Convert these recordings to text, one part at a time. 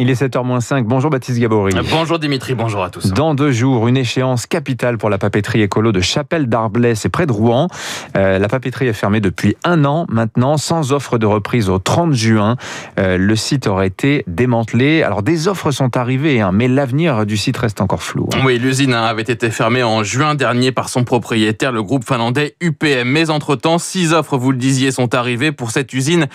Il est 7h05. Bonjour Baptiste Gabory. Bonjour Dimitri, bonjour à tous. Dans deux jours, une échéance capitale pour la papeterie écolo de Chapelle d'Arblay, c'est près de Rouen. Euh, la papeterie est fermée depuis un an maintenant, sans offre de reprise au 30 juin. Euh, le site aurait été démantelé. Alors des offres sont arrivées, hein, mais l'avenir du site reste encore flou. Hein. Oui, l'usine avait été fermée en juin dernier par son propriétaire, le groupe finlandais UPM. Mais entre-temps, six offres, vous le disiez, sont arrivées pour cette usine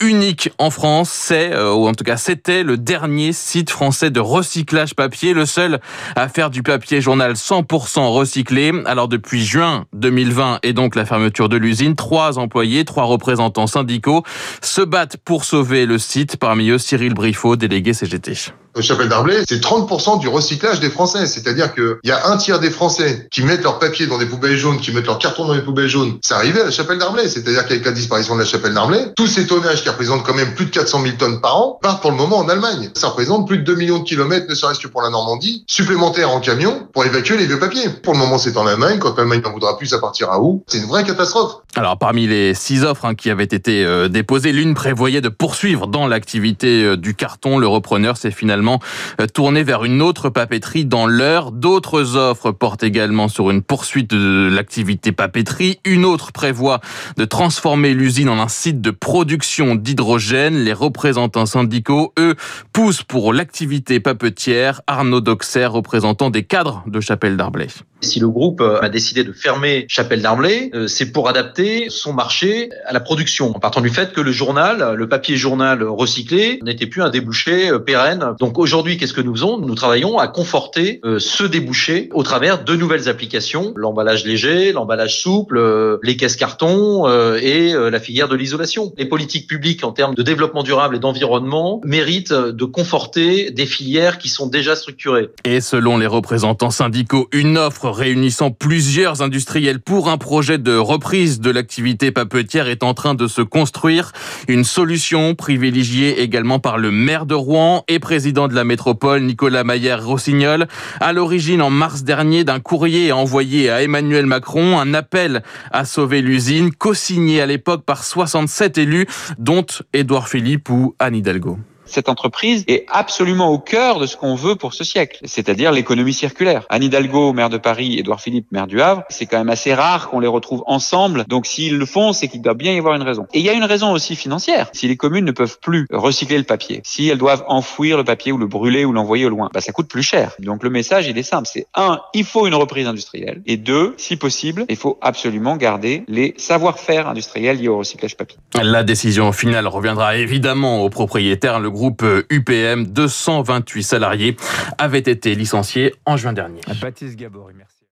unique en France. C'est, euh, ou en tout cas c'était, le dernier site français de recyclage papier, le seul à faire du papier journal 100% recyclé. Alors depuis juin 2020 et donc la fermeture de l'usine, trois employés, trois représentants syndicaux se battent pour sauver le site, parmi eux Cyril Briffaut, délégué CGT. Chapelle d'Arblay, c'est 30% du recyclage des Français. C'est-à-dire qu'il y a un tiers des Français qui mettent leur papier dans des poubelles jaunes, qui mettent leur carton dans les poubelles jaunes. C'est arrivé à la Chapelle d'Arblay. C'est-à-dire qu'avec la disparition de la Chapelle d'Arblay, tous ces tonnages qui représentent quand même plus de 400 000 tonnes par an partent pour le moment en Allemagne. Ça représente plus de 2 millions de kilomètres, ne serait-ce que pour la Normandie, supplémentaires en camion pour évacuer les vieux papiers. Pour le moment, c'est en Allemagne. Quand l'Allemagne n'en voudra plus, ça partira où? C'est une vraie catastrophe. Alors, parmi les six offres hein, qui avaient été euh, déposées, l'une prévoyait de poursuivre dans l'activité euh, du carton. Le repreneur s'est finalement euh, tourné vers une autre papeterie dans l'heure. D'autres offres portent également sur une poursuite de l'activité papeterie. Une autre prévoit de transformer l'usine en un site de production d'hydrogène. Les représentants syndicaux, eux, poussent pour l'activité papetière. Arnaud Doxer, représentant des cadres de Chapelle d'Arblay. Si le groupe a décidé de fermer Chapelle d'Arblay, c'est pour adapter son marché à la production, en partant du fait que le journal, le papier journal recyclé, n'était plus un débouché pérenne. Donc aujourd'hui, qu'est-ce que nous faisons? Nous travaillons à conforter euh, ce débouché au travers de nouvelles applications, l'emballage léger, l'emballage souple, euh, les caisses carton euh, et la filière de l'isolation. Les politiques publiques en termes de développement durable et d'environnement méritent de conforter des filières qui sont déjà structurées. Et selon les représentants syndicaux, une offre réunissant plusieurs industriels pour un projet de reprise de l'activité papetière est en train de se construire. Une solution privilégiée également par le maire de Rouen et président de la métropole, Nicolas Maillère-Rossignol. À l'origine, en mars dernier, d'un courrier envoyé à Emmanuel Macron, un appel à sauver l'usine, co-signé à l'époque par 67 élus, dont Édouard Philippe ou Anne Hidalgo cette entreprise est absolument au cœur de ce qu'on veut pour ce siècle, c'est-à-dire l'économie circulaire. Anne Hidalgo, maire de Paris, Édouard Philippe, maire du Havre, c'est quand même assez rare qu'on les retrouve ensemble. Donc s'ils le font, c'est qu'il doit bien y avoir une raison. Et il y a une raison aussi financière. Si les communes ne peuvent plus recycler le papier, si elles doivent enfouir le papier ou le brûler ou l'envoyer au loin, bah ça coûte plus cher. Donc le message, il est simple. C'est un, il faut une reprise industrielle. Et deux, si possible, il faut absolument garder les savoir-faire industriels liés au recyclage papier. La décision finale reviendra évidemment aux propriétaires. Groupe UPM, 228 salariés, avaient été licenciés en juin dernier. Baptiste merci.